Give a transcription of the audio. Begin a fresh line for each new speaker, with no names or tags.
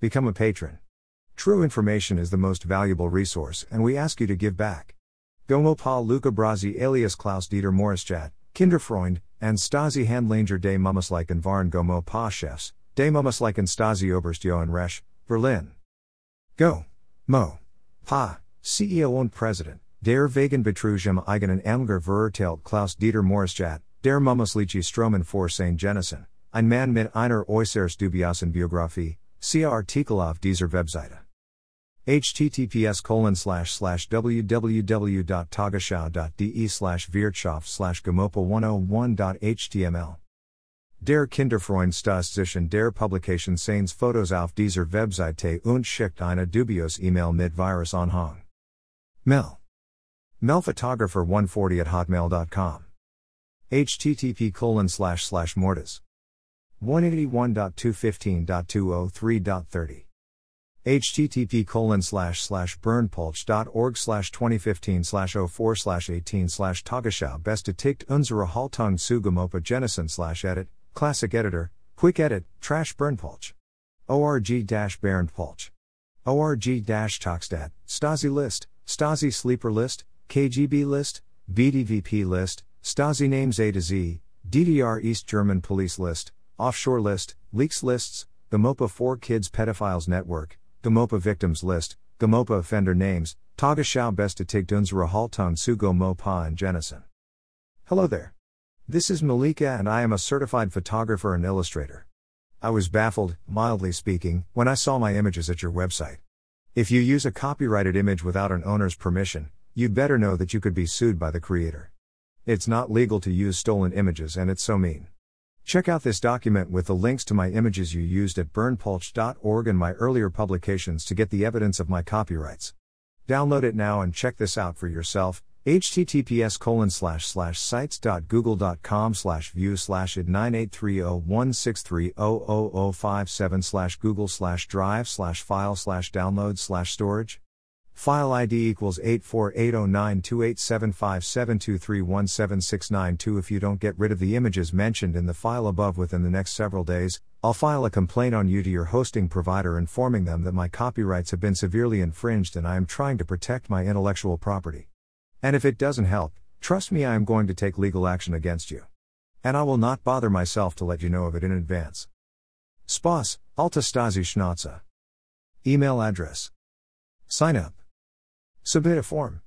Become a patron. True information is the most valuable resource, and we ask you to give back. Gomo Paul Luca Brasi alias Klaus Dieter Maurischat, Kinderfreund, and Stasi Handlanger des Mummisleichen waren Gomo Pa Chefs, des Mummisleichen Stasi Oberst Johann Resch, Berlin. Go. Mo. Pa, CEO und President, der Wegen Betrugem eigenen Amger verurteilt Klaus Dieter Maurischat, der Mummisliche Stromen vor St. Jennison, ein Mann mit einer äußerst dubiosen Biografie, siehe Artikel auf dieser Webseite https colon slash slash www.tagesschau.de slash wirtschaft slash gomopa 101.html Der Kinderfreund stas zwischen der Publication seines Fotos auf dieser Webseite und schickt eine dubios E-Mail mit Virus Anhang. Mel. Melphotographer 140 at hotmail.com. http colon slash slash mortis. 181.215.203.30 http colon slash slash berndpulch.org slash 2015 slash 04 slash 18 slash tagesschau bestätigt unsere Haltung zu Gomopa Jennison slash edit, classic editor, quick edit, trash berndpulch. org dash berndpulch. org dash toxstat, Stasi list, Stasi sleeper list, KGB list, BDVP list, Stasi names A to Z, DDR East German police list, offshore list, leaks lists, the MOPA 4 Kids Pedophiles Network, Gomopa victims list, Gomopa offender names, Tagesschau bestätigt unsere Haltung zu Gomopa and Jennison. Hello there. This is Malika and I am a certified photographer and illustrator. I was baffled, mildly speaking, when I saw my images at your website. If you use a copyrighted image without an owner's permission, you'd better know that you could be sued by the creator. It's not legal to use stolen images and it's so mean. Check out this document with the links to my images you used at berndpulch.org and my earlier publications to get the evidence of my copyrights. Download it now and check this out for yourself. https colon slash slash sites.google.com slash view slash id 98301630057 slash google slash drive slash file slash download slash storage File ID equals 84809287572317692. If you don't get rid of the images mentioned in the file above within the next several days, I'll file a complaint on you to your hosting provider informing them that my copyrights have been severely infringed and I am trying to protect my intellectual property. And if it doesn't help, trust me, I am going to take legal action against you. And I will not bother myself to let you know of it in advance. Spas, Alta Stasi Schnauze. Email address. Sign up. Submit a form.